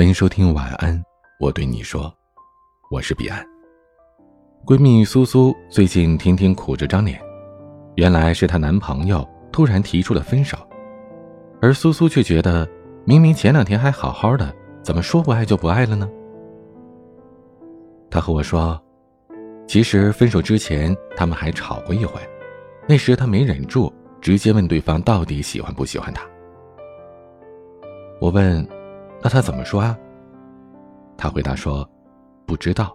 欢迎收听晚安，我对你说，我是彼岸。闺蜜苏苏最近天天苦着张脸，原来是她男朋友突然提出了分手，而苏苏却觉得明明前两天还好好的，怎么说不爱就不爱了呢？她和我说，其实分手之前他们还吵过一回，那时她没忍住，直接问对方到底喜欢不喜欢他。我问。那他怎么说啊？他回答说：“不知道。”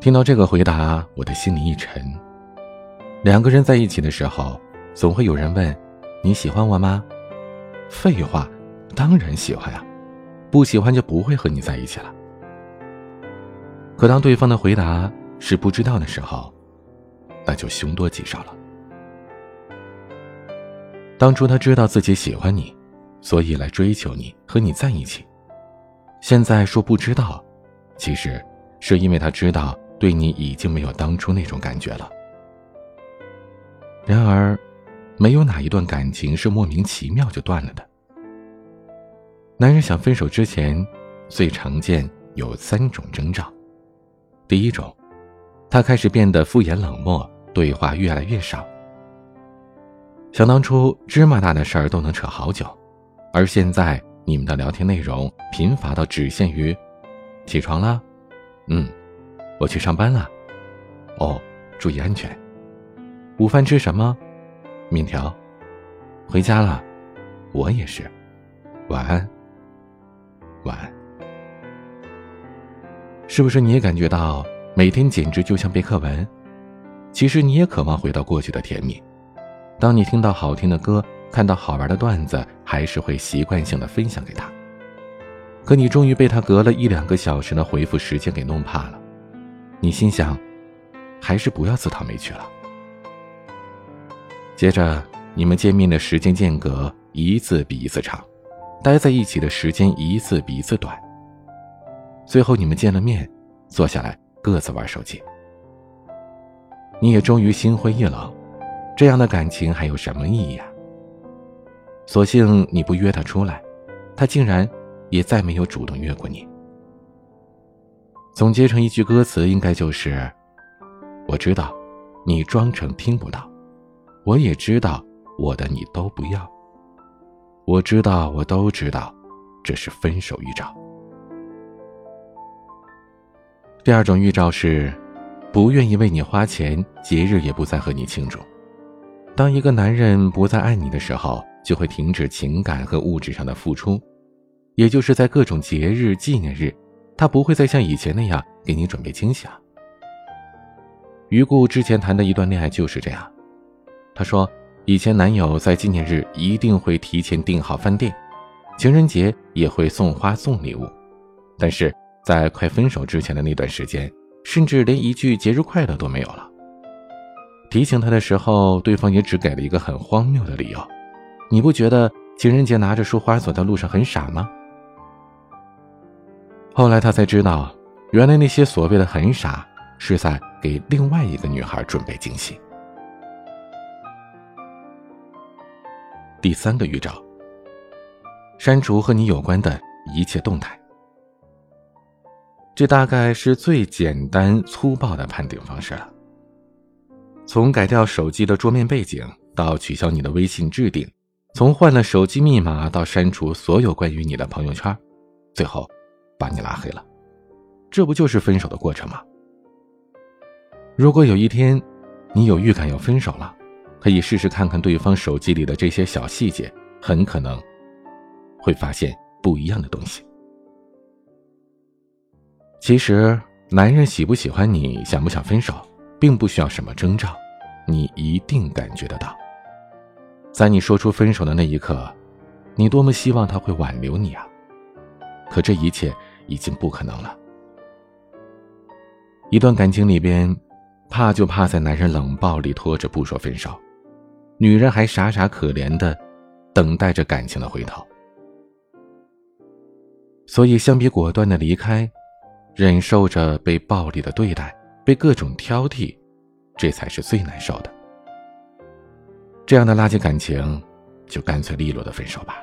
听到这个回答，我的心里一沉。两个人在一起的时候，总会有人问：“你喜欢我吗？”废话，当然喜欢呀，不喜欢就不会和你在一起了。可当对方的回答是不知道的时候，那就凶多吉少了。当初他知道自己喜欢你。所以来追求你，和你在一起。现在说不知道，其实是因为他知道对你已经没有当初那种感觉了。然而，没有哪一段感情是莫名其妙就断了的。男人想分手之前，最常见有三种征兆。第一种，他开始变得敷衍冷漠，对话越来越少。想当初芝麻大的事儿都能扯好久。而现在，你们的聊天内容贫乏到只限于：起床了，嗯，我去上班了，哦，注意安全。午饭吃什么？面条。回家了，我也是。晚安。晚安。是不是你也感觉到每天简直就像背课文？其实你也渴望回到过去的甜蜜。当你听到好听的歌。看到好玩的段子，还是会习惯性的分享给他。可你终于被他隔了一两个小时的回复时间给弄怕了，你心想，还是不要自讨没趣了。接着，你们见面的时间间隔一次比一次长，待在一起的时间一次比一次短。最后，你们见了面，坐下来各自玩手机。你也终于心灰意冷，这样的感情还有什么意义啊？索性你不约他出来，他竟然也再没有主动约过你。总结成一句歌词，应该就是：“我知道，你装成听不到，我也知道，我的你都不要。我知道，我都知道，这是分手预兆。”第二种预兆是，不愿意为你花钱，节日也不再和你庆祝。当一个男人不再爱你的时候。就会停止情感和物质上的付出，也就是在各种节日、纪念日，他不会再像以前那样给你准备惊喜了。于顾之前谈的一段恋爱就是这样，他说，以前男友在纪念日一定会提前订好饭店，情人节也会送花送礼物，但是在快分手之前的那段时间，甚至连一句节日快乐都没有了。提醒他的时候，对方也只给了一个很荒谬的理由。你不觉得情人节拿着束花走在路上很傻吗？后来他才知道，原来那些所谓的很傻，是在给另外一个女孩准备惊喜。第三个预兆：删除和你有关的一切动态。这大概是最简单粗暴的判定方式了。从改掉手机的桌面背景，到取消你的微信置顶。从换了手机密码到删除所有关于你的朋友圈，最后把你拉黑了，这不就是分手的过程吗？如果有一天你有预感要分手了，可以试试看看对方手机里的这些小细节，很可能会发现不一样的东西。其实，男人喜不喜欢你，想不想分手，并不需要什么征兆，你一定感觉得到。在你说出分手的那一刻，你多么希望他会挽留你啊！可这一切已经不可能了。一段感情里边，怕就怕在男人冷暴力拖着不说分手，女人还傻傻可怜的等待着感情的回头。所以，相比果断的离开，忍受着被暴力的对待，被各种挑剔，这才是最难受的。这样的垃圾感情，就干脆利落的分手吧。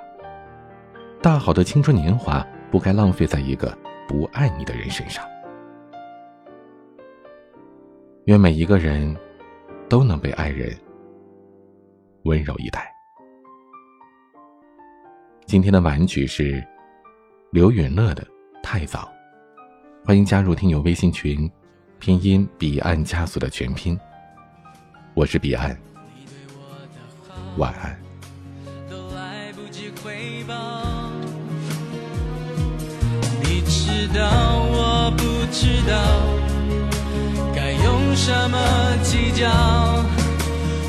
大好的青春年华不该浪费在一个不爱你的人身上。愿每一个人都能被爱人温柔以待。今天的晚曲是刘允乐的《太早》，欢迎加入听友微信群，拼音彼岸加速的全拼。我是彼岸，晚安。都来不及回报你知道我不知道该用什么计较，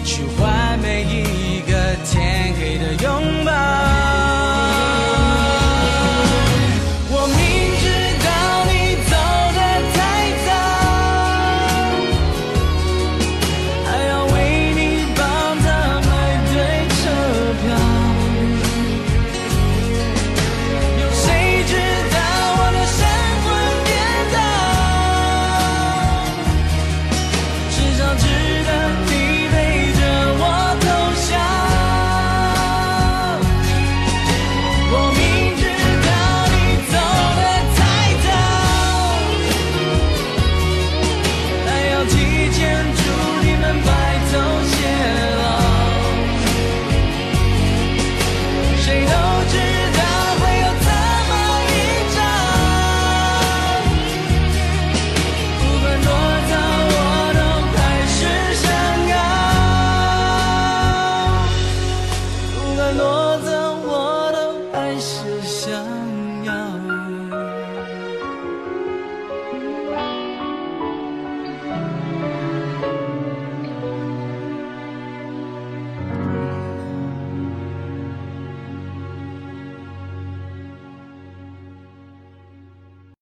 去换每一个天黑的拥抱。